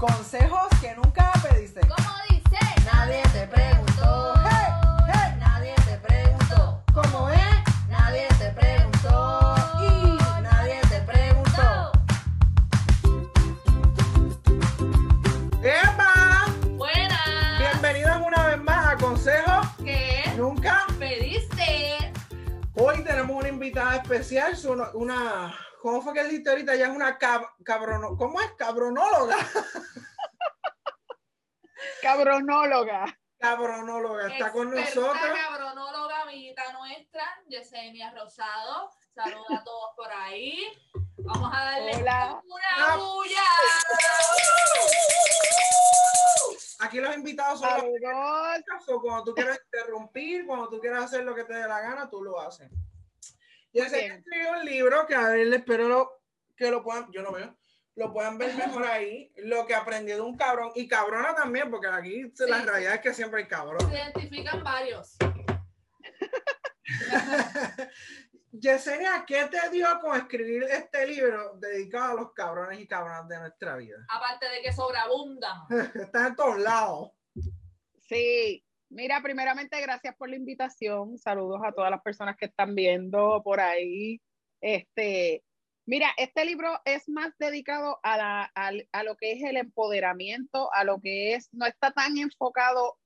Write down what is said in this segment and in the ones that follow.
Consejos que nunca pediste. ¿Cómo dice? Nadie te preguntó. Hey, hey. Nadie te preguntó. ¿Cómo es? Nadie te preguntó. Y nadie te preguntó. ¡Epa! Buenas. Bienvenidos una vez más a Consejos ¿Qué Nunca. pediste? Hoy tenemos una invitada especial, una, ¿cómo fue que dijiste ahorita? Ella es una cab, cabrono, ¿cómo es? Cabronóloga. Cabronóloga. Cabronóloga, está con nosotros. cabronóloga, amiguita nuestra, Yesenia Rosado. Saludos a todos por ahí. Vamos a darle Hola. una Ah. bulla. Aquí los invitados son los cuando tú quieras interrumpir, cuando tú quieras hacer lo que te dé la gana, tú lo haces. Bien. escribió un libro que a ver, espero lo- que lo puedan, yo no veo, lo puedan ver mejor ahí, lo que aprendí de un cabrón, y cabrona también, porque aquí la Sí. realidad es que siempre hay cabrón. Se identifican varios. Yesenia, ¿qué te dio con escribir este libro dedicado a los cabrones y cabronas de nuestra vida? Aparte de que sobreabundan. Estás en todos lados. Sí. Mira, primeramente, gracias por la invitación. Saludos a todas las personas que están viendo por ahí. Este, mira, este libro es más dedicado a, la, al- a lo que es el empoderamiento, a lo que es, no está tan enfocado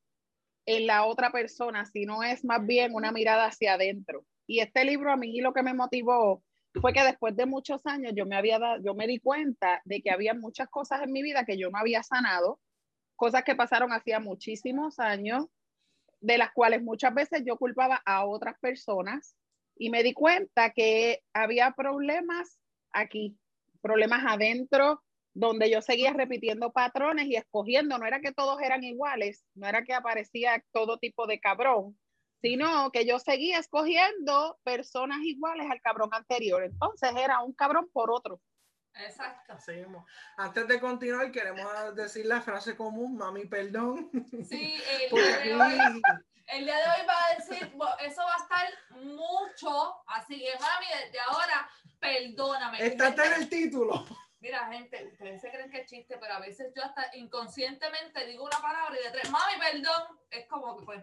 en la otra persona, sino es más bien una mirada hacia adentro. Y este libro a mí lo que me motivó fue que después de muchos años yo me había dado, yo me di cuenta de que había muchas cosas en mi vida que yo no había sanado, cosas que pasaron hacía muchísimos años, de las cuales muchas veces yo culpaba a otras personas y me di cuenta que había problemas aquí, problemas adentro, donde yo seguía repitiendo patrones y escogiendo, no era que todos eran iguales, no era que aparecía todo tipo de cabrón, sino que yo seguía escogiendo personas iguales al cabrón anterior. Entonces era un cabrón por otro. Exacto. Seguimos. Antes de continuar, queremos decir la frase común, mami, perdón. Sí, el Porque el día de hoy va a decir, eso va a estar mucho, así que mami, desde ahora, perdóname. Está en el título. Mira, gente, ustedes se creen que es chiste, pero a veces yo hasta inconscientemente digo una palabra y de tres, mami, perdón, es como que pues,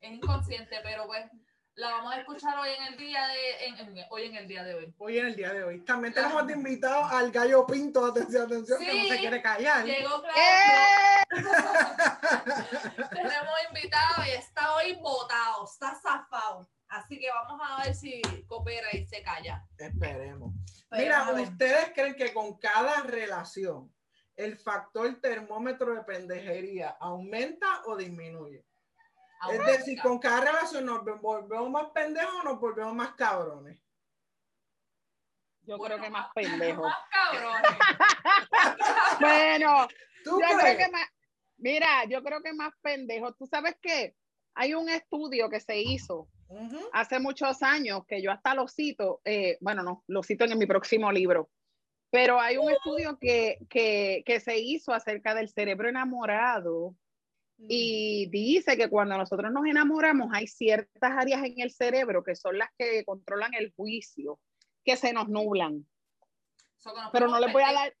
es inconsciente, pero pues, la vamos a escuchar hoy en el día de, en- en- hoy en el día de hoy. Hoy en el día de hoy. También tenemos de invitado al gallo pinto, atención, atención, que no se quiere callar. Llegó claro. ¡Eh! Tenemos invitado y está hoy votado, está zafado. Así que vamos a ver si coopera y se calla. Esperemos. Pero Mira. ¿ustedes creen que con cada relación el factor termómetro de pendejería aumenta o disminuye? Es decir, con cada relación nos volvemos más pendejos o nos volvemos más cabrones. Yo Bueno, creo que más pendejo. Más cabrones. Bueno, ¿Tú yo creo que más, mira, yo creo que más pendejo. Tú sabes qué? Hay un estudio que se hizo hace muchos años que yo hasta lo cito, eh, bueno, no, lo cito en mi próximo libro, pero hay un estudio que, que, que se hizo acerca del cerebro enamorado y dice que cuando nosotros nos enamoramos hay ciertas áreas en el cerebro que son las que controlan el juicio, que se nos nublan. So que nos Pero no les voy a dar,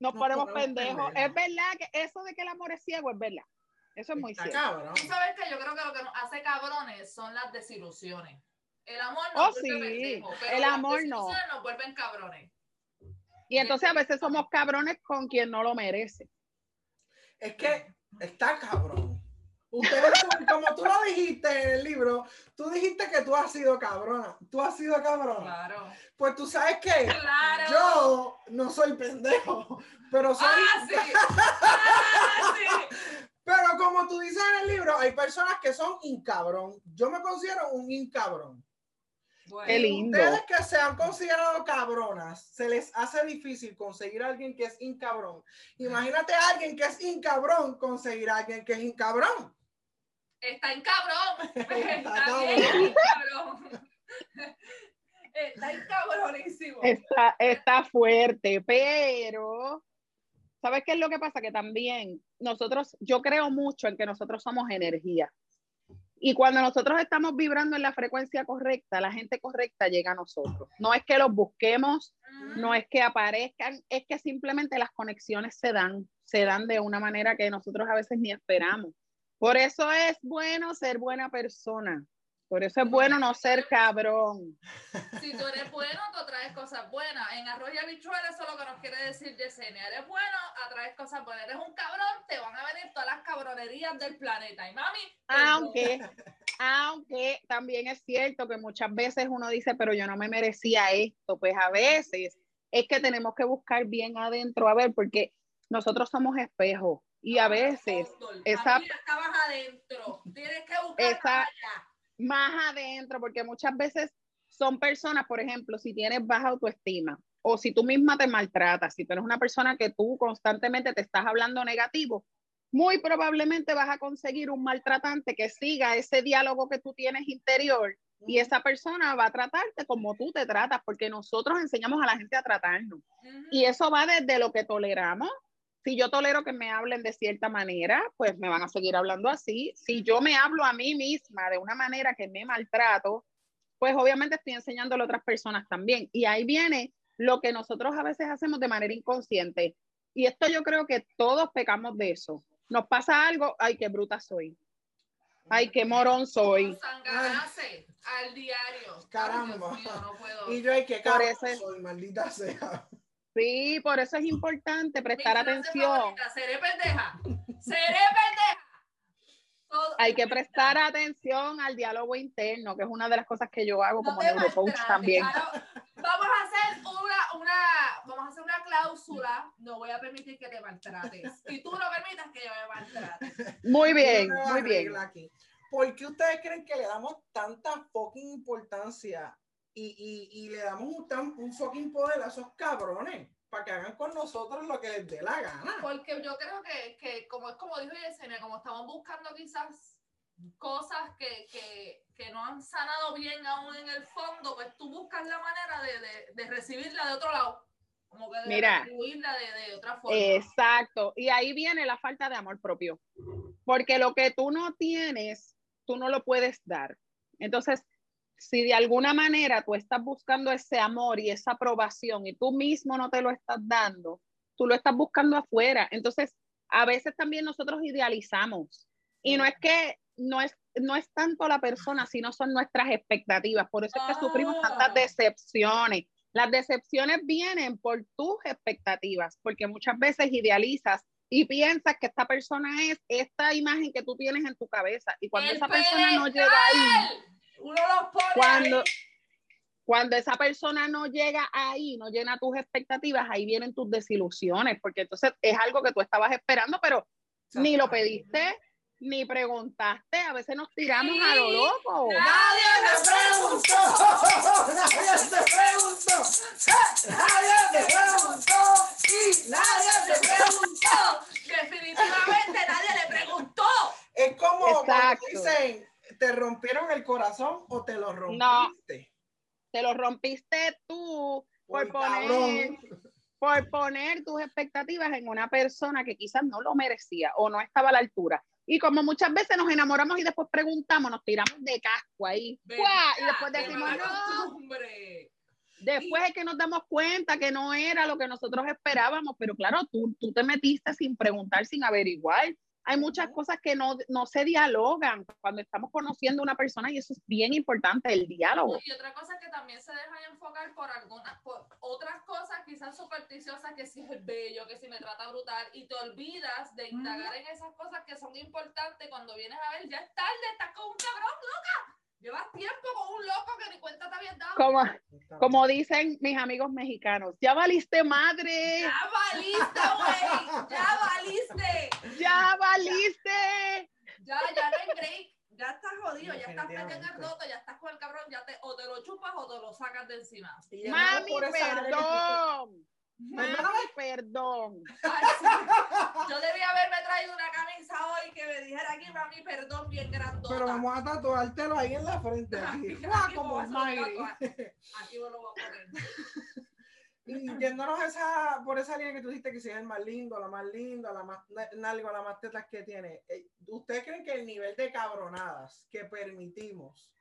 nos Nos ponemos pendejos. Es verdad que eso de que el amor es ciego es verdad. Eso es muy Está cierto. cabrón. Tú sabes que yo creo que lo que nos hace cabrones son las desilusiones. El amor Oh, nos vuelve sí. pero El las amor no. desilusiones nos vuelven cabrones. Y entonces a veces somos cabrones con quien no lo merece. Es que está cabrón. Ustedes, como tú lo dijiste en el libro, tú dijiste que tú has sido cabrona. Tú has sido cabrona. Claro. Pues tú sabes que Claro. yo no soy pendejo, pero soy. ¡Ah, sí! ¡Ah, sí! Pero como tú dices en el libro, hay personas que son incabrón. Yo me considero un incabrón. Bueno, Qué lindo. Ustedes que se han considerado cabronas, se les hace difícil conseguir a alguien que es incabrón. Imagínate a alguien que es incabrón conseguir a alguien que es incabrón. Está en cabrón. Está cabrón. bien cabrón. Está en cabronísimo. Está, está fuerte, pero ¿sabes qué es lo que pasa? Que también nosotros, yo creo mucho en que nosotros somos energía. Y cuando nosotros estamos vibrando en la frecuencia correcta, la gente correcta llega a nosotros. No es que los busquemos, no es que aparezcan, es que simplemente las conexiones se dan, se dan de una manera que nosotros a veces ni esperamos. Por eso es bueno ser buena persona. Por eso es bueno no ser cabrón. Si tú eres bueno, tú traes cosas buenas. En arroz y habichuelas, eso es lo que nos quiere decir Yesenia. Eres bueno, atraes cosas buenas. Eres un cabrón, te van a venir todas las cabronerías del planeta. Y mami. Aunque, aunque también es cierto que muchas veces uno dice, pero yo no me merecía esto. Pues a veces es que tenemos que buscar bien adentro, a ver, porque nosotros somos espejos. Y a veces esa, estabas adentro. Tienes que buscar esa, allá más adentro, porque muchas veces son personas, por ejemplo, si tienes baja autoestima o si tú misma te maltratas, si tú eres una persona que tú constantemente te estás hablando negativo, muy probablemente vas a conseguir un maltratante que siga ese diálogo que tú tienes interior y esa persona va a tratarte como tú te tratas, porque nosotros enseñamos a la gente a tratarnos. Y eso va desde lo que toleramos si yo tolero que me hablen de cierta manera, pues me van a seguir hablando así. Si yo me hablo a mí misma de una manera que me maltrato, pues obviamente estoy enseñándole a otras personas también. Y ahí viene lo que nosotros a veces hacemos de manera inconsciente. Y esto yo creo que todos pecamos de eso. Nos pasa algo, ay, qué bruta soy. Ay, qué morón soy. al diario. Caramba. Y yo, ay, qué cabrón soy, maldita sea. Sí, por eso es importante prestar atención. seré pendeja. Seré pendeja. Hay que prestar atención al diálogo interno, que es una de las cosas que yo hago como neurocoach también. vamos a hacer una, una, vamos a hacer una cláusula. No voy a permitir que te maltrates. Y tú no permitas que yo me maltrate. Muy bien, muy bien. ¿Por qué ustedes creen que le damos tanta fucking importancia y, y, le damos un, un fucking poder a esos cabrones para que hagan con nosotros lo que les dé la gana. Porque yo creo que, que como es como dijo Yesenia, como estamos buscando quizás cosas que, que, que, no han sanado bien aún en el fondo, pues tú buscas la manera de, de, de recibirla de otro lado. Como que de Mira, de, de otra forma. Exacto. Y ahí viene la falta de amor propio. Porque lo que tú no tienes, tú no lo puedes dar. Entonces, si de alguna manera tú estás buscando ese amor y esa aprobación y tú mismo no te lo estás dando, tú lo estás buscando afuera. Entonces, a veces también nosotros idealizamos. Y no es que no es, no es tanto la persona, sino son nuestras expectativas. Por eso es que sufrimos tantas ah. decepciones. Las decepciones vienen por tus expectativas, porque muchas veces idealizas y piensas que esta persona es esta imagen que tú tienes en tu cabeza. Y cuando esa persona no llega ahí, cuando, cuando esa persona no llega ahí, no llena tus expectativas, ahí vienen tus desilusiones, porque entonces es algo que tú estabas esperando, pero ni lo pediste, ni preguntaste, a veces nos tiramos a lo loco. Nadie te preguntó, nadie te preguntó, nadie te preguntó. Y nadie te preguntó. Definitivamente nadie le preguntó. Es como cuando dicen, ¿te rompieron el corazón o te lo rompiste? No, te lo rompiste tú por, poner, por poner tus expectativas en una persona que quizás no lo merecía o no estaba a la altura. Y como muchas veces nos enamoramos y después preguntamos, nos tiramos de casco ahí. y después decimos, no. Después es que nos damos cuenta que no era lo que nosotros esperábamos, pero claro, tú, tú te metiste sin preguntar, sin averiguar hay muchas cosas que no, no, se dialogan cuando estamos conociendo a una persona y eso es bien importante, el diálogo. Y otra cosa que también se deja enfocar por algunas, por otras cosas quizás supersticiosas, que si es bello, que si me trata brutal, y te olvidas de indagar en esas cosas que son importantes cuando vienes a ver, ya es tarde, estás con un cabrón, loca. Llevas tiempo con un loco que ni cuenta te habías dado. Como, como dicen mis amigos mexicanos, ya valiste madre. Ya valiste, güey. Ya valiste. Ya valiste. Ya, ya no hay break. Ya estás jodido, ya estás en el roto, ya estás con el cabrón, ya te, o te lo chupas o te lo sacas de encima. Mami, perdón. Mami, perdón. Yo debía haberme traído una camisa hoy que me dijera aquí, mami, perdón, bien grandota. Pero vamos a tatuártelo ahí en la frente. Aquí, aquí, como aquí, aquí lo voy a poner. y yéndonos esa, por esa línea que tú dijiste que si es el más lindo, la más linda, la más nalgo, la más tetas que tiene, eh, ¿ustedes creen que el nivel de cabronadas que permitimos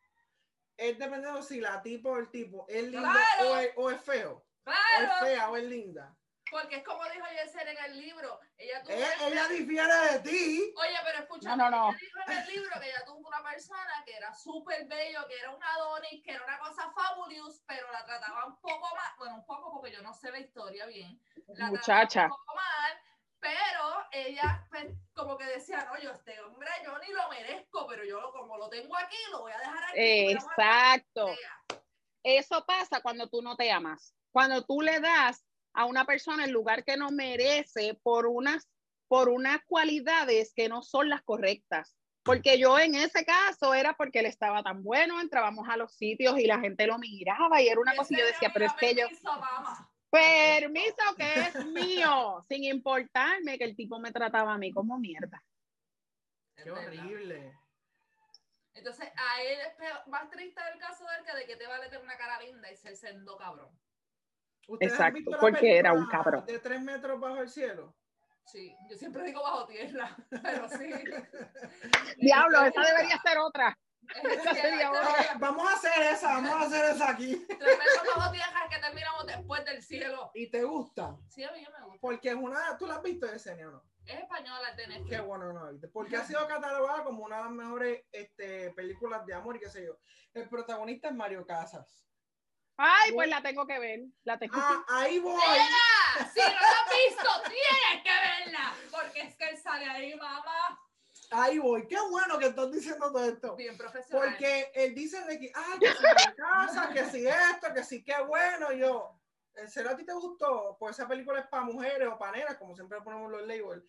es dependiendo si la tipo o el tipo es lindo Claro. o, es, o es feo? O es fea o es linda. porque es como dijo Yesenia en el libro. Ella tuvo Ella, ella difiere de ti. Oye, pero escucha, No, no, no. ella dijo en el libro que ella tuvo una persona que era súper bello, que era un Adonis, que era una cosa fabulous, pero la trataba un poco mal, bueno, un poco porque yo no sé la historia bien. La Muchacha. trataba un poco mal, pero ella pues, como que decía, no, yo este hombre yo ni lo merezco, pero yo como lo tengo aquí, lo voy a dejar aquí. Exacto. ver qué sea". Eso pasa cuando tú no te amas. Cuando tú le das a una persona el lugar que no merece por unas, por unas cualidades que no son las correctas. Porque yo en ese caso era porque él estaba tan bueno, entrábamos a los sitios y la gente lo miraba y era una cosa y yo decía, pero es que yo, permiso, que es mío, sin importarme que el tipo me trataba a mí como mierda. Qué horrible. Entonces, a él es peor- más triste el caso de él que de que te vale tener una cara linda y ser sendo cabrón. ¿Ustedes han Exacto, porque era un cabrón. De tres metros bajo el cielo. Sí, yo siempre digo bajo tierra, pero sí. Diablo, Este, esa debería ser otra. es esa que- sería este- otra. Eh, vamos a hacer esa, vamos a hacer esa aquí. Tres metros bajo tierra es que terminamos después del cielo. ¿Y te gusta? Sí, a mí me gusta. Porque es una, ¿tú la has visto, Yesenia, o no? Es española el de Netflix. Qué bueno no la viste. Porque ha sido catalogada como una de las mejores este, películas de amor y qué sé yo. El protagonista es Mario Casas. Ay, pues la tengo que ver. La tengo Ah, ahí voy. ¡Mira! Si no la has visto, tienes que verla. Porque es que él sale ahí, mamá. Ahí voy. Qué bueno que estás diciendo todo esto. Bien profesional. Porque él dice de que, ah, que si Mario Casas, que si esto, que si qué bueno. Y yo, ¿en serio a ti te gustó? Pues esa película es para mujeres o para nenas, como siempre ponemos los labels.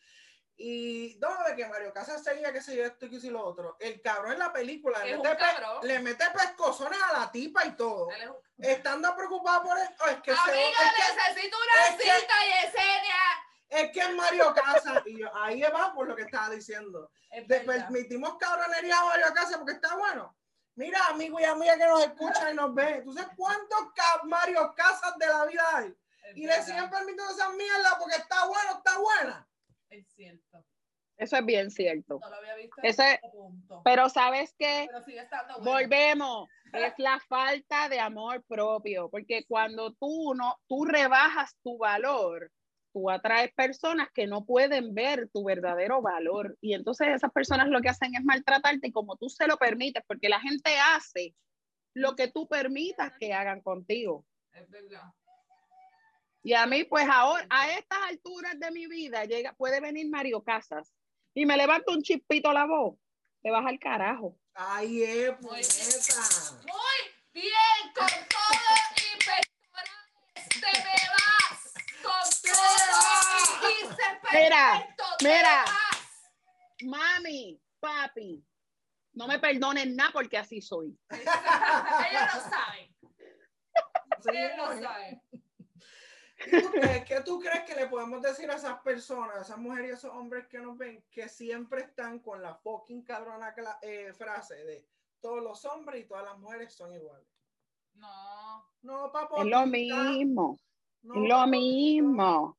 Y no, de que Mario Casas seguía, que sé yo, esto y que si lo otro. El cabrón en la película le mete, pe- le mete pescozones a la tipa y todo. Un- Estando preocupado por eso, es que, se, necesito una es que- cita, Yesenia. es que es Mario Casas. Y yo, ahí va por lo que estaba diciendo. Verdad. permitimos cabronería a Mario Casas porque está bueno. Mira, amigo y amiga que nos escucha y nos ve. ¿Tú sabes cuántos Mario Casas de la vida hay? Es Y le siguen permitiendo esa mierda porque está bueno, está buena. Es cierto. Eso es bien cierto. No lo había visto. Ese- en este punto. Pero sabes bueno. Volvemos. Es la falta de amor propio, porque cuando tú no, tú rebajas tu valor, tú atraes personas que no pueden ver tu verdadero valor. Y entonces esas personas lo que hacen es maltratarte y como tú se lo permites, porque la gente hace lo que tú permitas que hagan contigo. Es verdad. Y a mí, pues ahora, a estas alturas de mi vida, llega, puede venir Mario Casas y me levanta un chispito la voz, te vas al carajo. Ahí es, Muy puñeta. Muy bien, con todo y pectorales te me vas. Con todo y Mira, perfecto te mira. vas. Mami, papi, no me perdonen nada porque así soy. Ellos lo saben. Ellos lo ¿no? saben. ¿Y tú crees- ¿Qué tú crees que le podemos decir a esas personas, a esas mujeres y a esos hombres que nos ven, que siempre están con la fucking cabrona eh, frase de todos los hombres y todas las mujeres son iguales? No. No, papo. Es lo mismo, no, es lo papotita. mismo.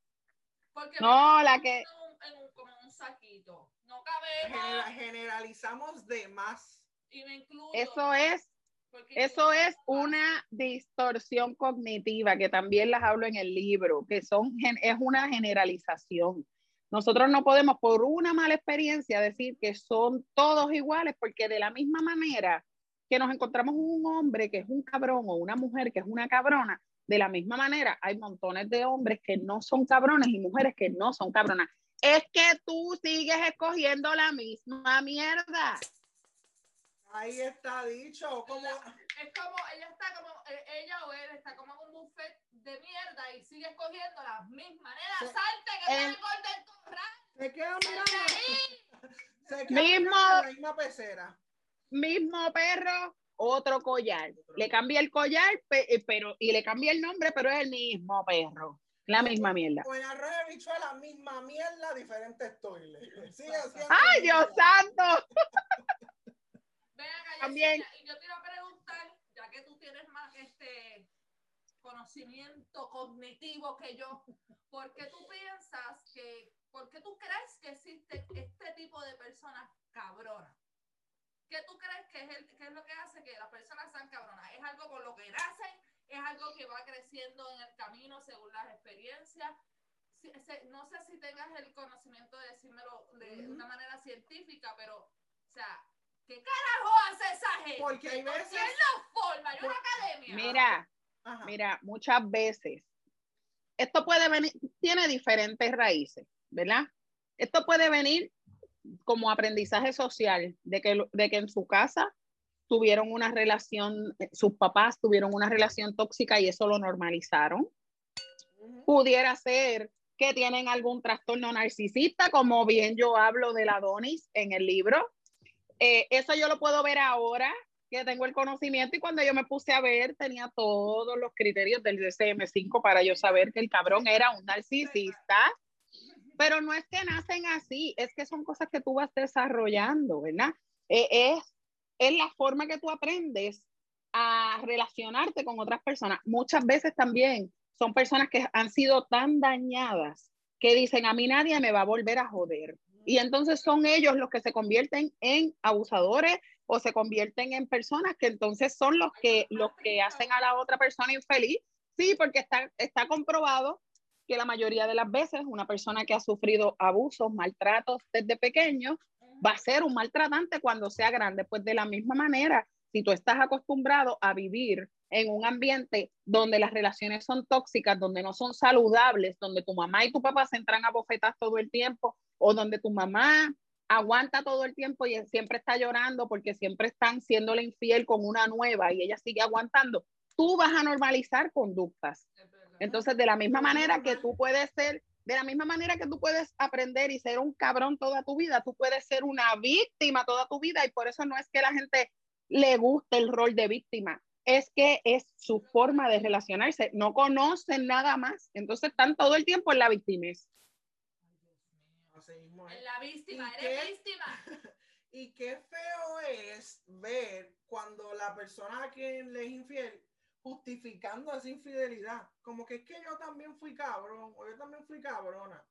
Porque No, la que- en un- en un- como en un saquito. No cabemos generalizamos de más. y me incluyo. Eso es, eso es una distorsión cognitiva que también las hablo en el libro, que son, es una generalización. Nosotros no podemos por una mala experiencia decir que son todos iguales, porque de la misma manera que nos encontramos un hombre que es un cabrón o una mujer que es una cabrona, de la misma manera hay montones de hombres que no son cabrones y mujeres que no son cabronas. Es que tú sigues escogiendo la misma mierda. Ahí está dicho. Como, Es como, ella está como, eh, ella o él está como en un buffet de mierda y sigue escogiendo las mismas. Nena, salte que El- el Golden Corral. se queda mirando. ahí. Se queda Mismo- la misma pecera. mismo perro, otro collar. Le cambia el collar, eh, pero, y le cambia el nombre, pero es el mismo perro. La misma mierda. Con arroz de bichuela, misma mierda, diferentes toiles. Sigue ¡Ay, Dios mierda. santo! Ven acá, También. Y yo te iba a preguntar, ya que tú tienes más este conocimiento cognitivo que yo, ¿por qué tú piensas que, por qué tú crees que existe este tipo de personas cabronas? ¿Qué tú crees que es, el, que es lo que hace que las personas sean cabronas? ¿Es algo con lo que nacen? ¿Es algo que va creciendo en el camino según las experiencias? no sé si tengas el conocimiento de decírmelo de una manera científica, pero, o sea, ¿qué carajo hace esa gente? Porque hay veces... ¿Quién lo forma? ¿Hay una academia? Mira, mira, muchas veces, esto puede venir, tiene diferentes raíces, ¿verdad? Esto puede venir como aprendizaje social, de que, de que en su casa tuvieron una relación, sus papás tuvieron una relación tóxica y eso lo normalizaron. Pudiera ser que tienen algún trastorno narcisista, como bien yo hablo de la Donis en el libro. Eh, eso yo lo puedo ver ahora que tengo el conocimiento y cuando yo me puse a ver tenía todos los criterios del DCM5 para yo saber que el cabrón era un narcisista pero no es que nacen así, es que son cosas que tú vas desarrollando, ¿verdad? Eh, es, es la forma que tú aprendes a relacionarte con otras personas. Muchas veces también son personas que han sido tan dañadas que dicen, a mí nadie me va a volver a joder. Y entonces son ellos los que se convierten en abusadores o se convierten en personas que entonces son los que, los que hacen a la otra persona infeliz. Sí, porque está, está comprobado que la mayoría de las veces una persona que ha sufrido abusos, maltratos desde pequeño, va a ser un maltratante cuando sea grande. Pues de la misma manera, si tú estás acostumbrado a vivir en un ambiente donde las relaciones son tóxicas, donde no son saludables, donde tu mamá y tu papá se entran a bofetas todo el tiempo, o donde tu mamá aguanta todo el tiempo y siempre está llorando porque siempre están siéndole infiel con una nueva y ella sigue aguantando, tú vas a normalizar conductas. Entonces, de la misma manera que tú puedes ser, de la misma manera que tú puedes aprender y ser un cabrón toda tu vida, tú puedes ser una víctima toda tu vida y por eso no es que la gente le guste el rol de víctima, es que es su forma de relacionarse, no conocen nada más, entonces están todo el tiempo en la víctima. En la víctima, eres víctima. Y qué feo es ver cuando la persona a quien le es infiel justificando esa infidelidad. Como que es que yo también fui cabrón o yo también fui cabrona.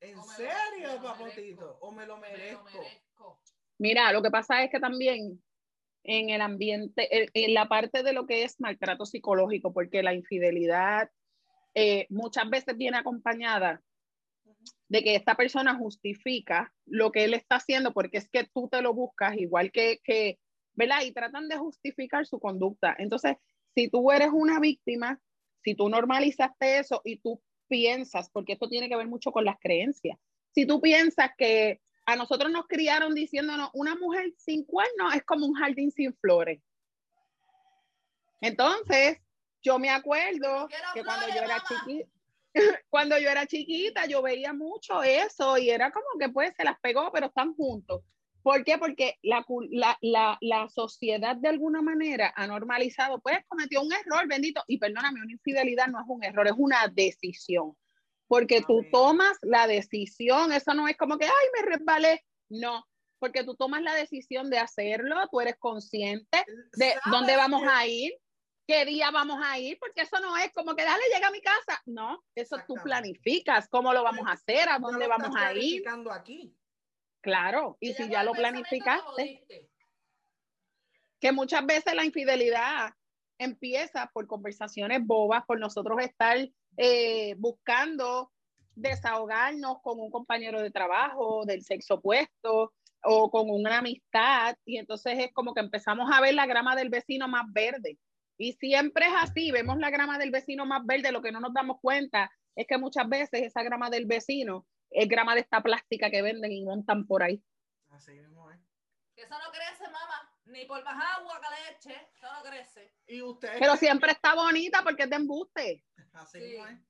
¿En serio, papotito? ¿O me lo merezco? Mira, lo que pasa es que también en el ambiente, en la parte de lo que es maltrato psicológico, porque la infidelidad eh, muchas veces viene acompañada de que esta persona justifica lo que él está haciendo porque es que tú te lo buscas igual que, que ¿verdad? Y tratan de justificar su conducta. Entonces, si tú eres una víctima, si tú normalizaste eso y tú piensas, porque esto tiene que ver mucho con las creencias, si tú piensas que a nosotros nos criaron diciéndonos, una mujer sin cuernos es como un jardín sin flores. Entonces, yo me acuerdo que cuando yo era chiquita, cuando yo era chiquita, yo veía mucho eso y era como que pues se las pegó, pero están juntos. ¿Por qué? Porque la, la, la, sociedad de alguna manera ha normalizado, pues cometió un error, bendito, y perdóname, una infidelidad no es un error, es una decisión. Porque tú tomas la decisión, eso no es como que, ay, me resbalé, no, porque tú tomas la decisión de hacerlo, tú eres consciente de dónde vamos a ir, qué día vamos a ir, porque eso no es como que dale, llega a mi casa. No, eso tú planificas cómo lo vamos a hacer, a dónde vamos a ir. Aquí. Claro, y si ya lo planificaste, que muchas veces la infidelidad empieza por conversaciones bobas, por nosotros estar eh, buscando desahogarnos con un compañero de trabajo del sexo opuesto o con una amistad y entonces es como que empezamos a ver la grama del vecino más verde. Y siempre es así, vemos la grama del vecino más verde, lo que no nos damos cuenta es que muchas veces esa grama del vecino es grama de esta plástica que venden y montan por ahí. Así mismo es. Que eso no crece, mamá. Ni por más agua que leche. Eso no crece. Y usted. Pero siempre está bonita porque es de embuste. Así mismo es.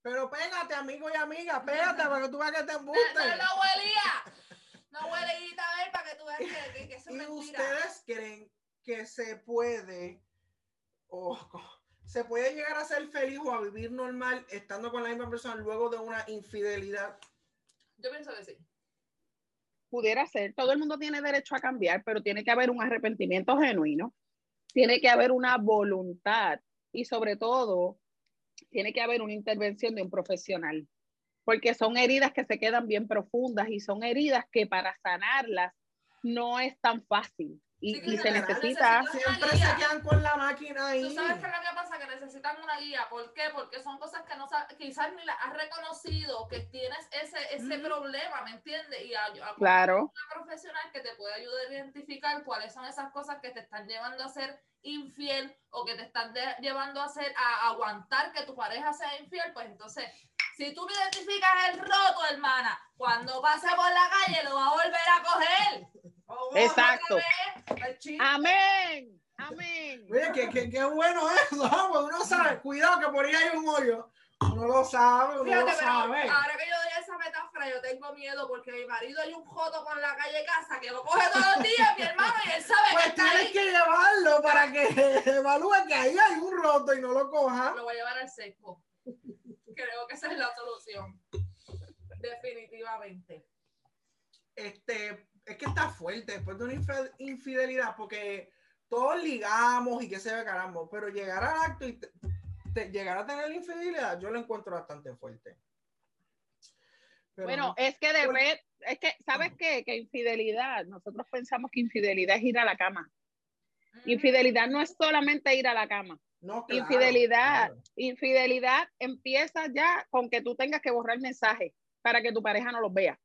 Pero pégate, amigo y amiga, pégate para que tú veas que te embuste. No, no huelía. No huelía, a ver, para que tú veas que, que, eso ¿Y ustedes creen que se puede o se puede llegar a ser feliz o a vivir normal estando con la misma persona luego de una infidelidad? Yo pienso que sí. Pudiera ser. Todo el mundo tiene derecho a cambiar, pero tiene que haber un arrepentimiento genuino. Tiene que haber una voluntad y sobre todo tiene que haber una intervención de un profesional, porque son heridas que se quedan bien profundas y son heridas que para sanarlas no es tan fácil. Y, Sí, que y se necesita- Siempre guía. se quedan con la máquina ahí. Tú sabes qué es lo que pasa, que necesitan una guía. ¿Por qué? Porque son cosas que no quizás ni las has reconocido, que tienes ese, ese problema, ¿me entiendes? Y a, a- claro, una profesional que te puede ayudar a identificar cuáles son esas cosas que te están llevando a ser infiel o que te están de- llevando a ser a aguantar que tu pareja sea infiel, pues entonces, si tú no identificas el roto, hermana, cuando pase por la calle lo va a volver a coger. Exacto. otra vez, el chiste. amén, amén. Oye, qué, qué, qué bueno eso. Porque uno sabe, cuidado que por ahí hay un hoyo. Uno lo sabe, uno Fíjate, lo sabe. ahora que yo doy esa metáfora, yo tengo miedo porque mi marido hay un joto por la calle casa que lo coge todos los días, mi hermano, y él sabe que Pues está tienes ahí. que llevarlo para que evalúe que ahí hay un roto y no lo coja. Lo voy a llevar al seco. Creo que esa es la solución. Definitivamente. Este, es que está fuerte después de una infidelidad, porque todos ligamos y que se ve caramba, pero llegar al acto y te- te- llegar a tener la infidelidad, yo lo encuentro bastante fuerte. Pero Bueno, no. es que debe, es que, ¿sabes qué? Que infidelidad, nosotros pensamos que infidelidad es ir a la cama. Infidelidad no es solamente ir a la cama. No, claro, infidelidad. claro. Infidelidad empieza ya con que tú tengas que borrar mensajes para que tu pareja no los vea.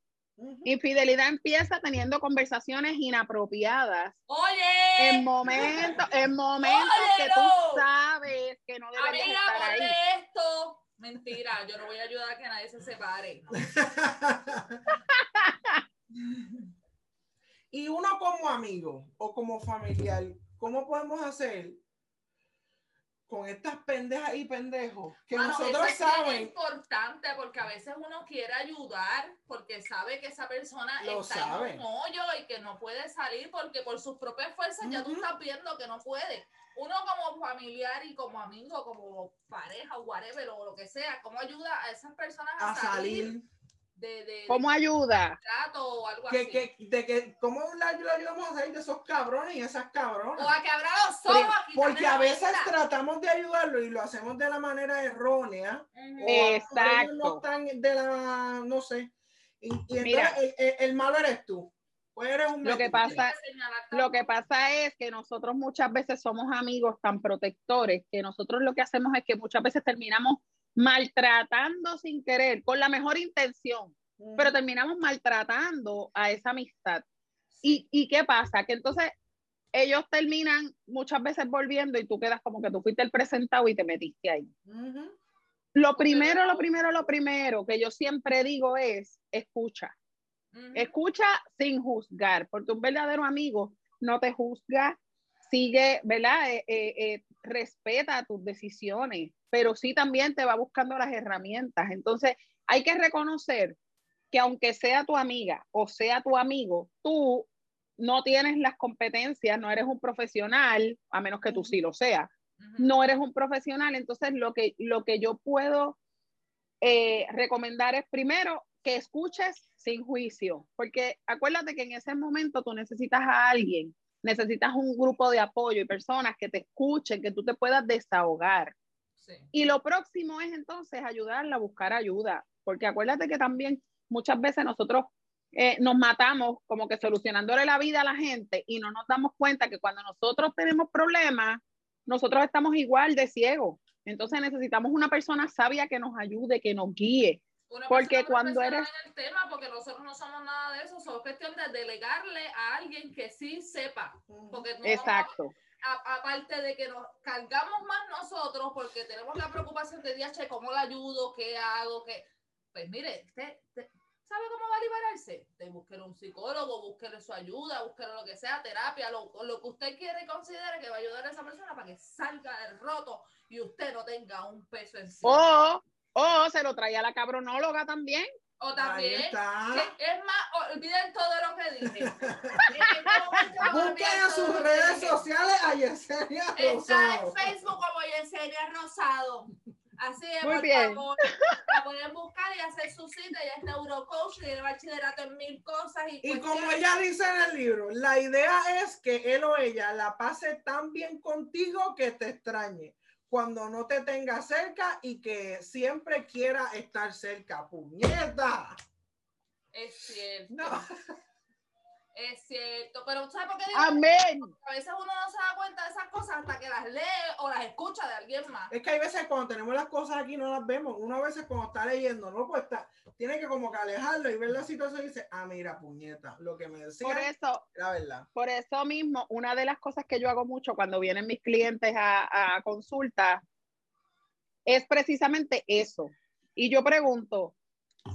Infidelidad empieza teniendo conversaciones inapropiadas Oye, en momentos, en momentos que tú sabes que no deberías amiga, estar ahí. esto. Mentira, yo no voy a ayudar a que nadie se separe. No. y uno como amigo o como familiar, ¿cómo podemos hacer con estas pendejas y pendejos que Mano, nosotros eso es saben? importante porque a veces uno quiere ayudar porque sabe que esa persona Lo está sabe. en un hoyo y que no puede salir porque por sus propias fuerzas ya tú estás viendo que no puede. Uno como familiar y como amigo, como pareja o whatever o lo que sea, ¿cómo ayuda a esas personas a, A salir. De, de, ¿Cómo ayuda? de trato o algo Que, así? que, de que, ¿Cómo la, ayudamos a salir de esos cabrones y esas cabronas? o a que abra los ojos. Porque a veces venda. tratamos de ayudarlo y lo hacemos de la manera errónea. O a lo mejor Exacto. no están de la, no sé. Y, y entonces Mira. el, el- el malo eres tú. Pues eres un Lo que pasa, lo que pasa es que nosotros muchas veces somos amigos tan protectores que nosotros lo que hacemos es que muchas veces terminamos maltratando sin querer, con la mejor intención, pero terminamos maltratando a esa amistad. ¿Y, y qué pasa? Que entonces ellos terminan muchas veces volviendo y tú quedas como que tú fuiste el presentado y te metiste ahí. Lo primero, lo primero, lo primero que yo siempre digo es, escucha. Escucha sin juzgar, porque un verdadero amigo no te juzga, sigue, ¿verdad? Eh, eh, eh, respeta tus decisiones, pero sí también te va buscando las herramientas. Entonces, hay que reconocer que aunque sea tu amiga o sea tu amigo, tú no tienes las competencias, no eres un profesional, a menos que tú sí lo seas no eres un profesional. Entonces, lo que, lo que yo puedo eh, recomendar es primero que escuches sin juicio, porque acuérdate que en ese momento tú necesitas a alguien, necesitas un grupo de apoyo y personas que te escuchen, que tú te puedas desahogar. Sí. Y lo próximo es entonces ayudarla a buscar ayuda, porque acuérdate que también muchas veces nosotros eh, nos matamos como que solucionándole la vida a la gente y no nos damos cuenta que cuando nosotros tenemos problemas, nosotros estamos igual de ciegos. Entonces necesitamos una persona sabia que nos ayude, que nos guíe. Una Porque persona cuando eres- en el tema, porque nosotros no somos nada de eso, solo es cuestión de delegarle a alguien que sí sepa. Porque no Exacto. a- aparte de que nos cargamos más nosotros, porque tenemos la preocupación de DH, ¿cómo la ayudo? ¿Qué hago? ¿Qué? Pues mire, usted, usted sabe cómo va a liberarse. Te búsquelo un psicólogo, búsquele su ayuda, búsquelo lo que sea, terapia, lo, lo que usted quiere y considere que va a ayudar a esa persona para que salga del roto y usted no tenga un peso encima. O, o se lo traía la cabronóloga también. O también, es más, olviden todo lo que dije. En este Busquen todo sus redes sociales a Yesenia Está en Rosado. Facebook como Yesenia Rosado. Así es, Muy por bien. favor. La pueden buscar y hacer su cita. Ella es neurocoach, tiene bachillerato en mil cosas. Y, como ella dice en el libro, la idea es que él o ella la pase tan bien contigo que te extrañe. Cuando no te tenga cerca y que siempre quiera estar cerca. ¡Puñeta! Es cierto. No. Es cierto, pero ¿sabes por qué digo? Amén. A veces uno no se da cuenta de esas cosas hasta que las lee o las escucha de alguien más. Es que hay veces cuando tenemos las cosas aquí no las vemos. Uno a veces cuando está leyendo, no pues está, tiene que como que alejarlo y ver la situación y dice, ah, mira, puñeta, lo que me decía Por eso, era verdad. por eso mismo, una de las cosas que yo hago mucho cuando vienen mis clientes a, a consulta es precisamente eso. Y yo pregunto,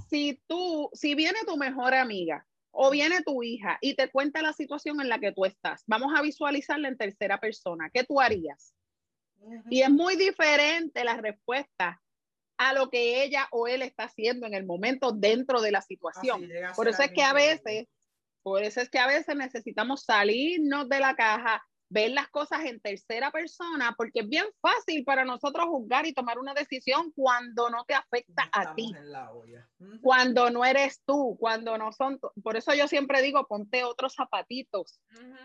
si tú, si viene tu mejor amiga o viene tu hija y te cuenta la situación en la que tú estás, vamos a visualizarla en tercera persona, ¿qué tú harías? Y es muy diferente la respuesta a lo que ella o él está haciendo en el momento dentro de la situación. Por eso es que a veces, por eso es que a veces necesitamos salirnos de la caja, ver las cosas en tercera persona, porque es bien fácil para nosotros juzgar y tomar una decisión cuando no te afecta a ti, en la olla. Ujú. cuando no eres tú, cuando no son, por eso yo siempre digo, ponte otros zapatitos,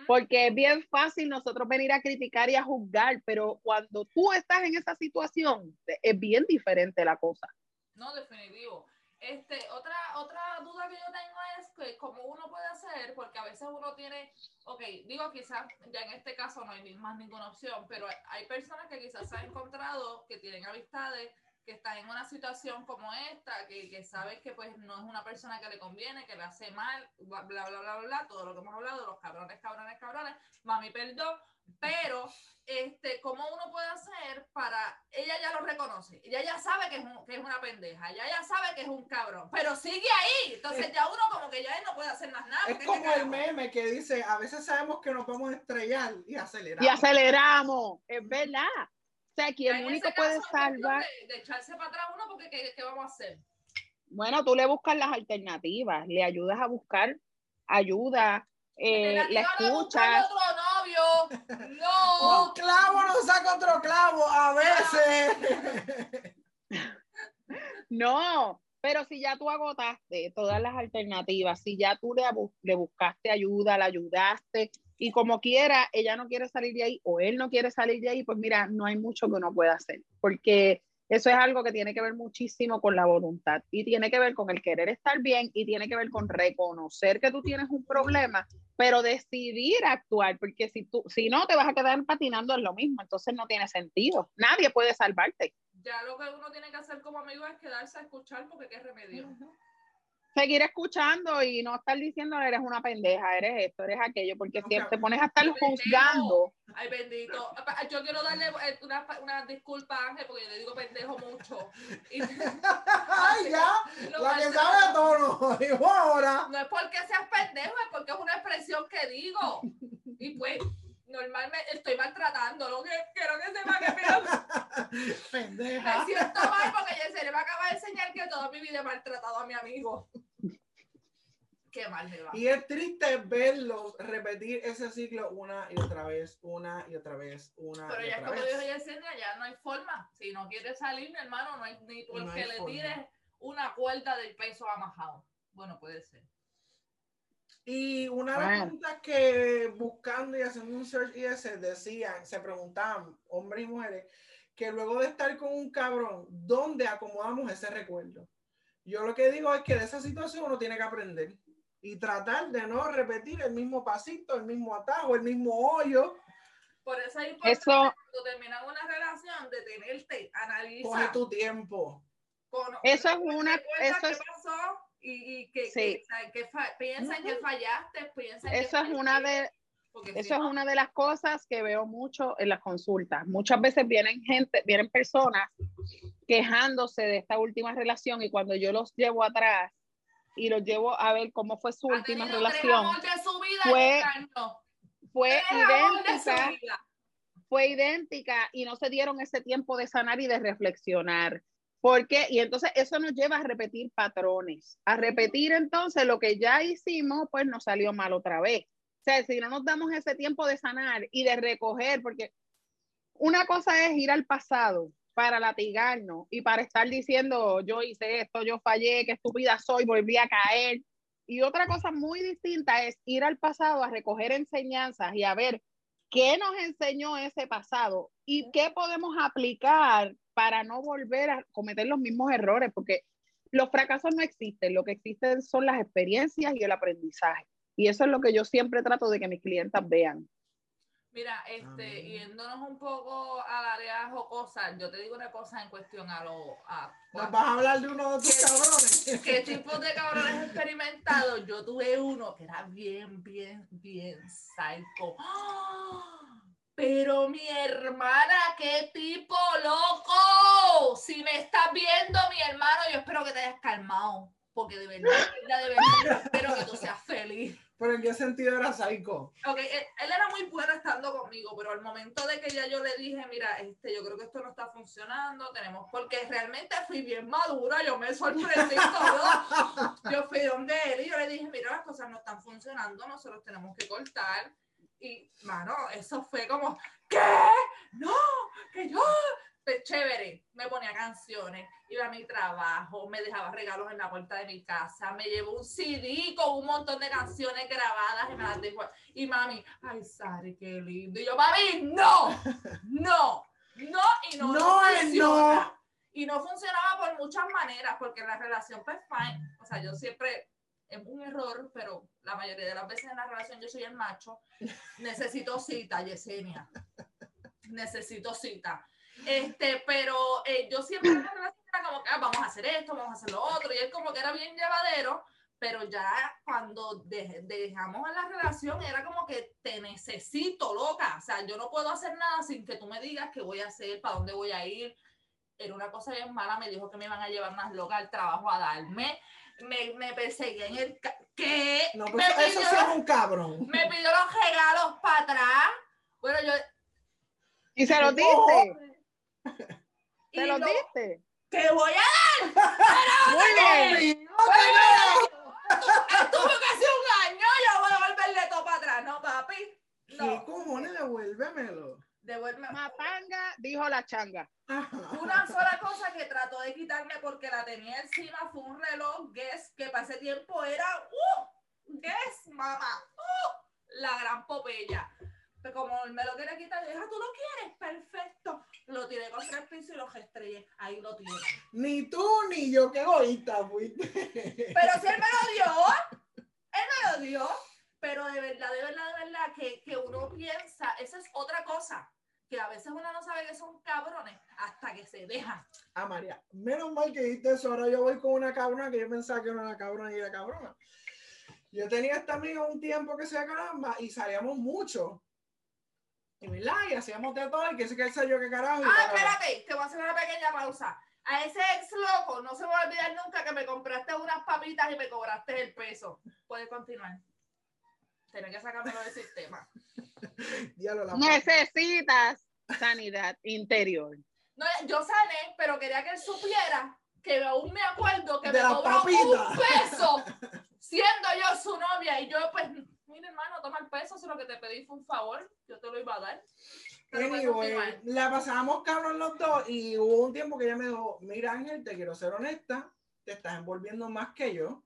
porque es bien fácil nosotros venir a criticar y a juzgar, pero cuando tú estás en esa situación, es bien diferente la cosa. No, definitivo. Este, otra, otra duda que yo tengo es que cómo uno puede hacer, porque a veces uno tiene, ok, digo quizás ya en este caso no hay más ninguna opción, pero hay personas que quizás se han encontrado que tienen amistades que están en una situación como esta, que, que sabes que pues no es una persona que le conviene, que le hace mal, bla, bla, bla, bla, bla, todo lo que hemos hablado, los cabrones, cabrones, cabrones, mami, perdón, pero este, ¿cómo uno puede hacer para, ella ya lo reconoce, ella ya sabe que es, un- que es una pendeja, ella ya sabe que es un cabrón, pero sigue ahí, entonces ya uno como que ya no puede hacer más nada. Es como el meme que dice, a veces sabemos que nos vamos a estrellar y acelerar. Y aceleramos, es verdad. O sea, quien en único puede salvar, De, de echarse para atrás uno porque ¿qué, qué vamos a hacer? bueno, tú le buscas las alternativas, le ayudas a buscar ayuda, eh, la Alternativa no. Un clavo no saca otro clavo a veces. No, pero si ya tú agotaste todas las alternativas, si ya tú le, le buscaste ayuda, la ayudaste y como quiera, ella no quiere salir de ahí o él no quiere salir de ahí, pues mira, no hay mucho que uno pueda hacer, porque eso es algo que tiene que ver muchísimo con la voluntad y tiene que ver con el querer estar bien y tiene que ver con reconocer que tú tienes un problema, pero decidir actuar, porque si tú, si no, te vas a quedar patinando en lo mismo, entonces no tiene sentido. Nadie puede salvarte. Ya lo que uno tiene que hacer como amigo es quedarse a escuchar porque qué remedio. Seguir escuchando y no estar diciendo eres una pendeja, eres esto, eres aquello, porque Ok. si te pones a estar juzgando, Ay, bendito. Yo quiero darle eh, una, una disculpa a Ángel porque yo le digo pendejo mucho. Y, Ay, ya. Lo La que sabe a tono. Dijo ahora. No es porque seas pendejo, es porque es una expresión que digo. Y pues, normalmente estoy maltratando. Lo que quiero que sepa que me, Pendeja. me siento mal porque ya se le va a acabar de enseñar que toda mi vida he maltratado a mi amigo. Qué mal me va. Y es triste verlos repetir ese ciclo una y otra vez, una y otra vez, una Pero y ya otra como vez. dijo Yesenia, ya no hay forma. Si no quieres salir, mi hermano, no hay ni porque No hay le forma. tires una cuerda del peso amajado. Bueno, puede ser. Y una de las preguntas que buscando y haciendo un search y ese decían, se preguntaban, hombres y mujeres, que luego de estar con un cabrón, ¿dónde acomodamos ese recuerdo? Yo lo que digo es que de esa situación uno tiene que aprender y tratar de no repetir el mismo pasito, el mismo atajo, el mismo hoyo. Por eso es importante eso, cuando terminas una relación, detenerte, Coge analizar. tu tiempo. con- eso es una, eso qué es, pasó y, y que, Sí. que- que fallaste, que eso es una de, porque si eso es una de las cosas que veo mucho en las consultas. Muchas veces vienen gente, vienen personas quejándose de esta última relación y cuando yo los llevo atrás y los llevo a ver cómo fue su ha última relación, su vida fue- fue idéntica. vida. fue idéntica y no se dieron ese tiempo de sanar y de reflexionar. ¿Por qué? Y entonces eso nos lleva a repetir patrones, a repetir entonces lo que ya hicimos, pues nos salió mal otra vez. O sea, si no nos damos ese tiempo de sanar y de recoger, porque una cosa es ir al pasado para latigarnos y para estar diciendo yo hice esto, yo fallé, qué estúpida soy, volví a caer. Y otra cosa muy distinta es ir al pasado a recoger enseñanzas y a ver ¿Qué nos enseñó ese pasado y qué podemos aplicar para no volver a cometer los mismos errores? Porque los fracasos no existen, lo que existen son las experiencias y el aprendizaje. Y eso es lo que yo siempre trato de que mis clientas vean. Mira, este, yéndonos un poco al área jocosa, yo te digo una cosa en cuestión a lo. A, ¿Nos vas a hablar de uno de tus cabrones? ¿Qué tipos de cabrones experimentados? Yo tuve uno que era bien, bien, bien psycho. ¡Ah! Pero mi hermana, qué tipo loco. Si me estás viendo, mi hermano, yo espero que te hayas calmado. Porque de verdad, de verdad, de verdad, espero que tú seas feliz. ¿Pero en qué sentido era psycho? Ok, él, él, era muy bueno estando conmigo, pero al momento de que ya yo le dije, mira, este, yo creo que esto no está funcionando, tenemos, porque realmente fui bien madura, yo me sorprendí todo. Yo fui donde él y yo le dije, mira, las cosas no están funcionando, nosotros tenemos que cortar. Y, mano, eso fue como, ¿qué? No, que yo, pues, chévere, me ponía canciones, iba a mi trabajo, me dejaba regalos en la puerta de mi casa, me llevó un CD con un montón de canciones grabadas y me las dejó. Y mami, ay, Sari, qué lindo. Y yo, mami, no, no, no, y no, no, no. Y no funcionaba por muchas maneras, porque la relación, pues, fine. O sea, yo siempre es un error, pero la mayoría de las veces en la relación yo soy el macho. Necesito cita, Yesenia. Necesito cita. Este, pero eh, yo siempre en la relación era como que ah, vamos a hacer esto, vamos a hacer lo otro, y él como que era bien llevadero, pero ya cuando dejamos en la relación era como que te necesito, loca. O sea, yo no puedo hacer nada sin que tú me digas qué voy a hacer, para dónde voy a ir. Era una cosa bien mala, me dijo que me iban a llevar más loca al trabajo a darme me, me perseguía en el... ¿Qué? No, pues me eso pidió, es un cabrón. Me pidió los regalos para atrás. Bueno, yo... ¿Y se los diste? ¿Se los diste? ¡Te voy a dar! Muy bien. Estuvo casi un año, yo voy a volverle todo para atrás, ¿no, papi? No. ¿Qué cojones? Devuélvemelo. Devuelve. Matanga, dijo la changa. Una sola cosa que trató de quitarme porque la tenía encima fue un reloj Guess que para ese tiempo era ¡uh! Guess, mamá. ¡uh! La gran popella. Pero como me lo quiere quitar, dije, ah, ¿tú lo quieres? Perfecto. Lo tiré contra el piso y lo estrellé. Ahí lo tiene. Ni tú ni yo, qué egoísta fuiste. Pero si él me lo dio, él me lo dio. Pero de verdad, de verdad, de verdad, que, que uno piensa, esa es otra cosa que a veces uno no sabe que son cabrones hasta que se dejan. Ah, María, menos mal que dijiste eso. Ahora yo voy con una cabrona que yo pensaba que era una cabrona y era cabrona. Yo tenía esta amiga un tiempo que sea caramba y salíamos mucho. Y, ¿verdad? y hacíamos de todo y que sé que yo qué carajo. Ah, espérate, te voy a hacer una pequeña pausa. A ese ex loco no se me va a olvidar nunca que me compraste unas papitas y me cobraste el peso. Puedes continuar. Tienes que sacármelo del sistema. Necesitas sanidad interior. No, yo sané, pero quería que él supiera que aún me acuerdo que me cobró un peso siendo yo su novia y yo pues, mira hermano, toma el peso, si lo que te pedí fue un favor, yo te lo iba a dar. Anyway, la pasábamos cabrón los dos y hubo un tiempo que ella me dijo, mira Ángel, te quiero ser honesta, te estás envolviendo más que yo.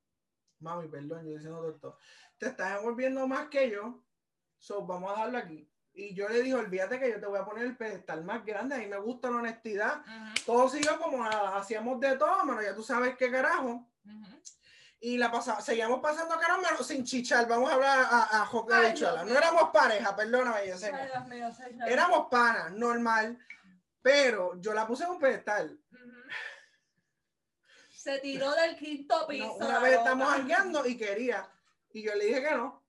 Mami, perdón, yo diciendo doctor. Te estás envolviendo más que yo, So, vamos a darlo aquí. Y yo le dije, olvídate que yo te voy a poner el pedestal más grande. A mí me gusta la honestidad. Todo siguió como hacíamos de todo, mano. Ya tú sabes qué carajo. Y la pasamos, seguíamos pasando carajo, sin chichar. Vamos a hablar a, a Joca de Chola. No éramos pareja, perdóname, yo sé. Éramos panas, normal. Pero yo la puse en un pedestal. Se tiró del quinto piso. una vez estamos jangueando y quería. Y yo le dije que no.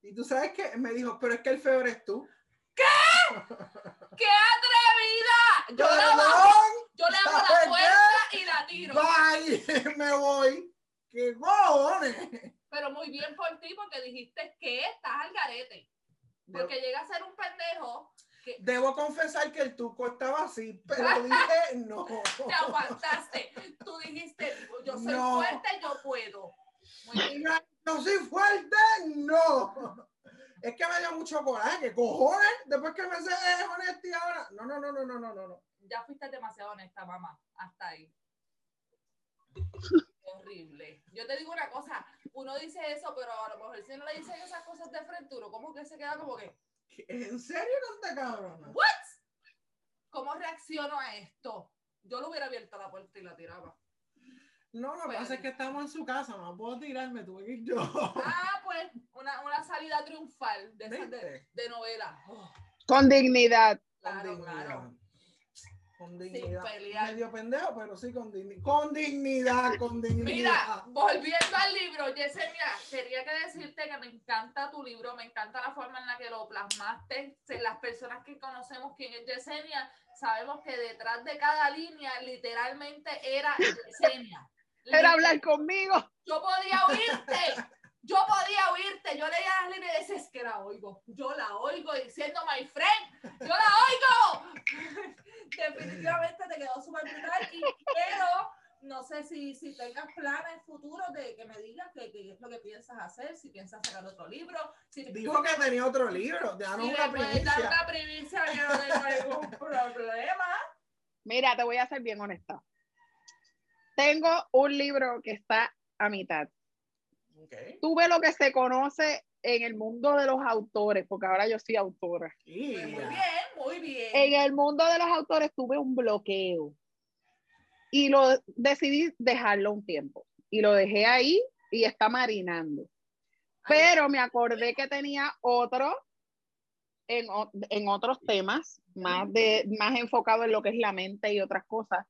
Y tú sabes que me dijo, pero es que el feo eres tú. ¿Qué? ¡Qué atrevida! Yo, le hago, yo le hago la puerta y la tiro. Bye, me voy. ¡Qué cojones! Pero muy bien por ti, porque dijiste que estás al garete. Porque llega a ser un pendejo. Debo confesar que el tuco estaba así, pero dije no. Te aguantaste. Tú dijiste, yo soy fuerte, yo puedo. Muy bien no soy fuerte, no. Es que me dio mucho coraje, cojones, después que me sé es honesta y ahora. No, no, no, no, no, no, no. Ya fuiste demasiado honesta, mamá. Hasta ahí. horrible. Yo te digo una cosa, uno dice eso, pero a lo mejor si no le dicen esas cosas de frente, uno como que se queda como que, ¿En serio canta cabrona? ¿What? ¿Cómo reacciono a esto? Yo lo hubiera abierto la puerta y la tiraba. No, lo que pasa es que estamos en su casa, no puedo tirarme, tuve que ir yo. Ah, pues, una, una salida triunfal de, esas de, de novela. Oh, Con dignidad. claro, con claro. dignidad. Con dignidad. pelear. Medio pendejo, pero sí con dignidad. Con dignidad, con dignidad. Mira, volviendo al libro, Yesenia, quería que decirte que me encanta tu libro, me encanta la forma en la que lo plasmaste. Las personas que conocemos quién es Yesenia, sabemos que detrás de cada línea literalmente era Yesenia. Era hablar conmigo. Yo podía oírte, yo podía oírte, yo leía las líneas y decía, es que la oigo, yo la oigo diciendo, my friend, yo la oigo. Definitivamente te quedó súper brutal y quiero, no sé si, si tengas planes futuros de que me digas qué qué es lo que piensas hacer, si piensas sacar otro libro, si Dijo que tenía otro libro, ya no si una puedes dar primicia. una primicia que no tengo ningún problema. Mira, te voy a ser bien honesta. Tengo un libro que está a mitad. Tuve lo que se conoce en el mundo de los autores, porque ahora yo soy autora. Pues muy bien, muy bien. En el mundo de los autores tuve un bloqueo y lo decidí dejarlo un tiempo y lo dejé ahí y está marinando. Pero me acordé que tenía otro en, en otros temas, más, de, más enfocado en lo que es la mente y otras cosas.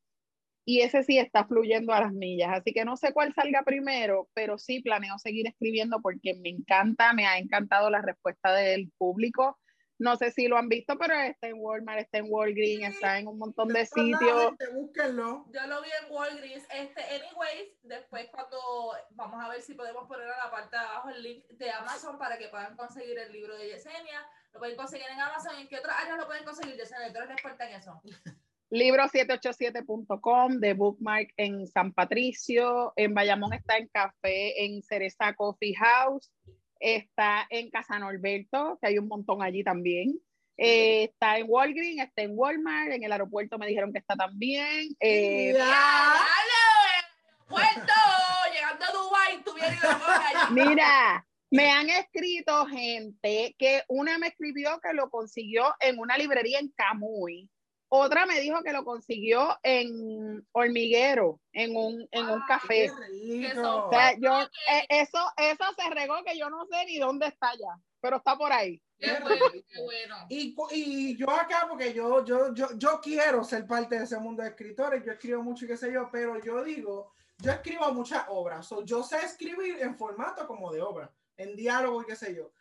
Y ese sí está fluyendo a las millas. Así que no sé cuál salga primero, pero sí planeo seguir escribiendo porque me encanta, me ha encantado la respuesta del público. No sé si lo han visto, pero está en Walmart, está en Walgreens, está en un montón de sitios. Búsquenlo. Yo lo vi en Walgreens. Este, anyways, después cuando vamos a ver si podemos poner a la parte de abajo el link de Amazon para que puedan conseguir el libro de Yesenia. Lo pueden conseguir en Amazon. ¿En qué otras áreas lo pueden conseguir, Yesenia? Tú eres experta en eso. Libro787.com de Bookmark en San Patricio, en Bayamón está en Café, en Cereza Coffee House, está en Casa Norberto, que hay un montón allí también. Eh, está en Walgreens, está en Walmart, en el aeropuerto me dijeron que está también. Eh. ¡Puerto! Llegando a Dubái, tú vienes y. Mira, me han escrito gente que una me escribió que lo consiguió en una librería en Camuy. Otra me dijo que lo consiguió en Hormiguero, en un, en un café. O sea, yo, eh, eso, eso se regó que yo no sé ni dónde está ya, pero está por ahí. Qué bueno, qué bueno. Y, y yo acá, porque yo, yo, yo, yo quiero ser parte de ese mundo de escritores, yo escribo mucho y qué sé yo, pero yo digo, yo escribo muchas obras, so, yo sé escribir en formato como de obra, en diálogo y qué sé yo.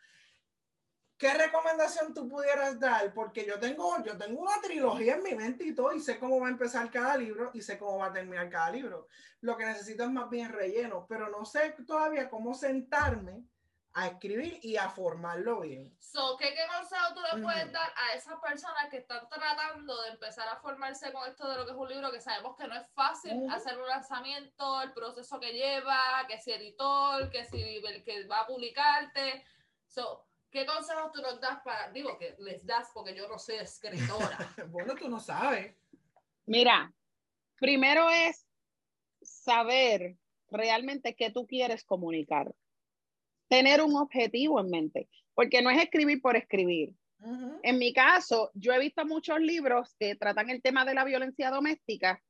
¿Qué recomendación tú pudieras dar? Porque yo tengo, yo tengo una trilogía en mi mente y todo, y sé cómo va a empezar cada libro y sé cómo va a terminar cada libro. Lo que necesito es más bien relleno, pero no sé todavía cómo sentarme a escribir y a formarlo bien. So, ¿qué, qué consejo tú le puedes Ujú. dar a esas personas que están tratando de empezar a formarse con esto de lo que es un libro, que sabemos que no es fácil Ujú. hacer un lanzamiento, el proceso que lleva, que si editor, que si el que va a publicarte? So, ¿Qué consejos tú nos das para, digo que les das porque yo no soy escritora? Bueno, tú no sabes. Mira, primero es saber realmente qué tú quieres comunicar. Tener un objetivo en mente, porque no es escribir por escribir. Ujú. En mi caso, yo he visto muchos libros que tratan el tema de la violencia doméstica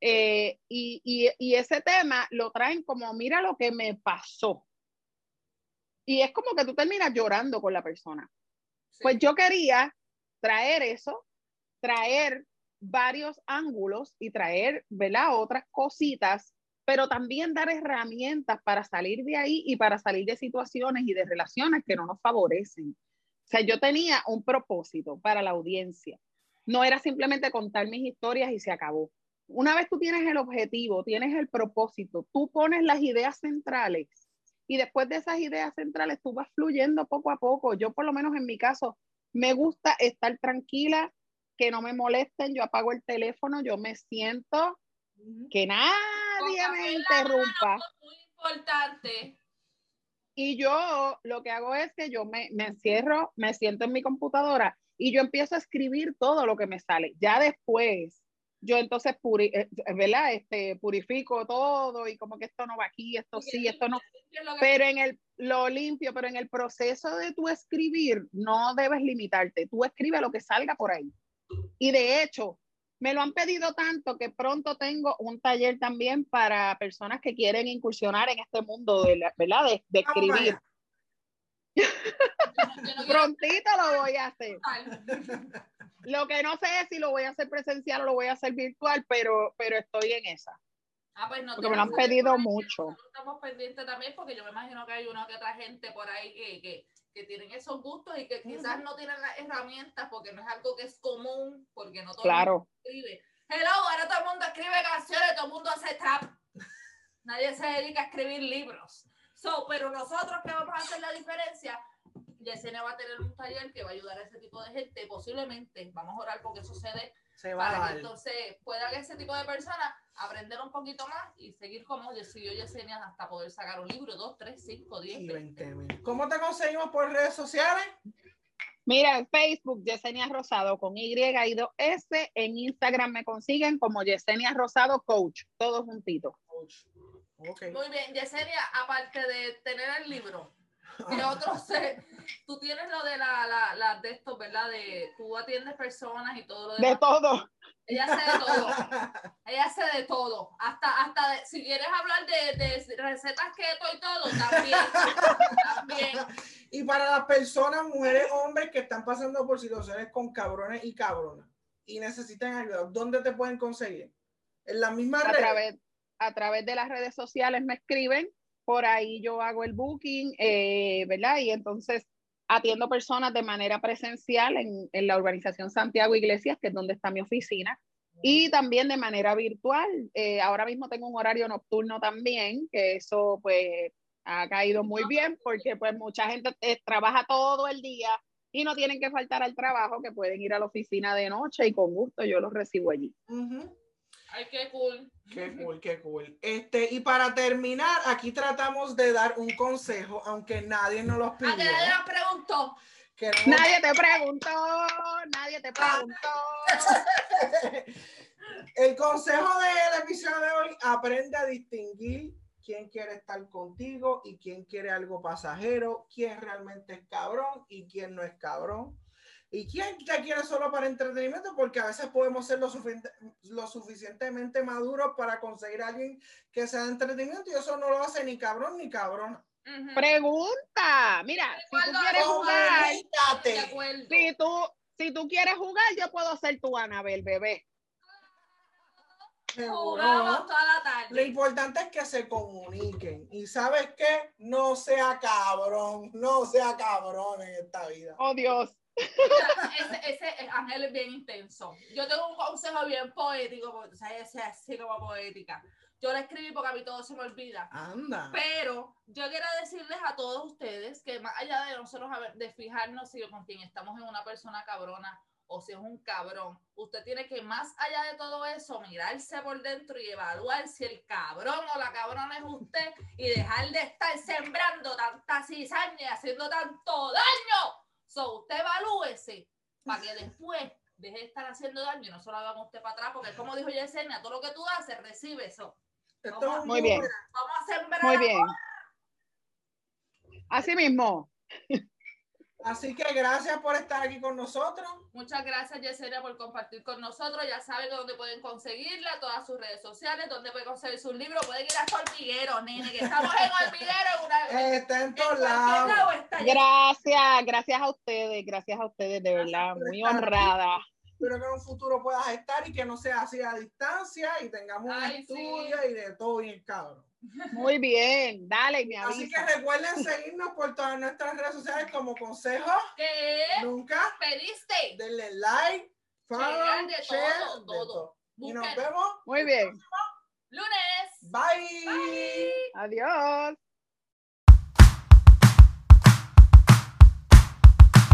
eh, y, y- y ese tema lo traen como, mira lo que me pasó. Y es como que tú terminas llorando con la persona. Sí. Pues yo quería traer eso, traer varios ángulos y traer, ¿verdad? Otras cositas, pero también dar herramientas para salir de ahí y para salir de situaciones y de relaciones que no nos favorecen. O sea, yo tenía un propósito para la audiencia. No era simplemente contar mis historias y se acabó. Una vez tú tienes el objetivo, tienes el propósito, tú pones las ideas centrales y después de esas ideas centrales tú vas fluyendo poco a poco. Yo por lo menos en mi caso me gusta estar tranquila, que no me molesten, yo apago el teléfono, yo me siento, que nadie Con me interrumpa. Muy importante. Y yo lo que hago es que yo me, me encierro, me siento en mi computadora y yo empiezo a escribir todo lo que me sale. Ya después yo entonces puri, eh, ¿verdad? Este, purifico todo y como que esto no va aquí, esto sí, esto no. Pero en el, lo limpio, pero en el proceso de tu escribir no debes limitarte. Tú escribe lo que salga por ahí. Y de hecho, me lo han pedido tanto que pronto tengo un taller también para personas que quieren incursionar en este mundo de, ¿verdad? de, de escribir. Prontito lo voy a hacer. Lo que no sé es si lo voy a hacer presencial o lo voy a hacer virtual, pero, pero estoy en esa. Ah, pues no porque me lo han pedido mucho. Estamos pendientes también porque yo me imagino que hay una que otra gente por ahí que, que, que tienen esos gustos y que quizás no tienen las herramientas porque no es algo que es común, porque no todo claro. el mundo escribe. Hello, ahora todo el mundo escribe canciones, todo el mundo hace trap. Nadie se dedica a escribir libros. So, pero nosotros que vamos a hacer la diferencia, Yesenia va a tener un taller que va a ayudar a ese tipo de gente, posiblemente, vamos a orar porque sucede, Se va a para que entonces puedan ese tipo de personas aprender un poquito más y seguir como decidió Yesenia hasta poder sacar un libro, dos, tres, cinco, diez, Y veinte. 20 mil. ¿Cómo te conseguimos por redes sociales? Mira, en Facebook, Yesenia Rosado con Y y dos S. En Instagram me consiguen como Yesenia Rosado Coach, todos juntitos. Ok. Muy bien, Yesenia, aparte de tener el libro, ¿qué otros se- Tú tienes lo de la, la, la de estos, ¿verdad? De tú atiendes personas y todo lo De todo. Ella hace de todo. Ella hace de todo. Hasta, hasta de- si quieres hablar de, de recetas keto y todo, también. también. y para las personas, mujeres, hombres que están pasando por situaciones con cabrones y cabronas y necesitan ayuda, ¿dónde te pueden conseguir? En las mismas A redes. través, a través de las redes sociales me escriben, por ahí yo hago el booking, eh, ¿verdad? Y entonces atiendo personas de manera presencial en, la urbanización Santiago Iglesias, que es donde está mi oficina, y también de manera virtual. Eh, ahora mismo tengo un horario nocturno también, que eso pues ha caído muy bien porque pues mucha gente eh, trabaja todo el día y no tienen que faltar al trabajo, que pueden ir a la oficina de noche y con gusto yo los recibo allí. Ujú. Ay, qué cool. Qué cool, qué cool. Este, y para terminar, aquí tratamos de dar un consejo, aunque nadie nos los pidió. Nadie nos preguntó. Queremos- Nadie te preguntó, nadie te preguntó. El consejo del episodio de hoy, aprende a distinguir quién quiere estar contigo y quién quiere algo pasajero, quién realmente es cabrón y quién no es cabrón. Y quién te quiere solo para entretenimiento, porque a veces podemos ser lo, sufici- lo suficientemente maduros para conseguir a alguien que sea de entretenimiento y eso no lo hace ni cabrón ni cabrona. Pregunta, mira, si tú quieres jugar, si tú, si tú quieres jugar, yo puedo ser tu Anabel, bebé. Jugamos toda la Lo tarde. importante es que se comuniquen. Y sabes qué? No sea cabrón, no sea cabrón en esta vida. Oh Dios. Ese, ese Ángel es bien intenso. Yo tengo un consejo bien poético, o sea, es así como poética. Yo le escribí porque a mí todo se me olvida. Anda. Pero yo quiero decirles a todos ustedes que más allá de nosotros a ver- de fijarnos si con quien estamos en una persona cabrona o si es un cabrón, usted tiene que más allá de todo eso mirarse por dentro y evaluar si el cabrón o la cabrona es usted y dejar de estar sembrando tanta cizaña y haciendo tanto daño. So, usted evalúese para que después deje de estar haciendo daño y no se lo hagan a usted para atrás, porque como dijo Yesenia, todo lo que tú haces, recibe eso. Muy bien. Vamos a sembrar Muy bien. Así mismo. Así que gracias por estar aquí con nosotros. Muchas gracias, Yesenia, por compartir con nosotros. Ya saben dónde pueden conseguirla, todas sus redes sociales, dónde pueden conseguir sus libros. Pueden ir a Hormiguero, nene, que estamos en Hormiguero. En una, Está en todos lados. lado. Gracias, gracias a ustedes, gracias a ustedes, de verdad, muy honrada. Espero que en un futuro puedas estar y que no sea así a distancia y tengamos un Ay, sí. estudio y de todo bien cabrón. Muy bien, dale, mi Así que recuerden seguirnos por todas nuestras redes sociales como consejo. ¿Qué Nunca pediste? denle like, follow, Share de share, todo, de todo. todo. Y nos vemos. Muy bien. Lunes. Bye. Bye. Adiós.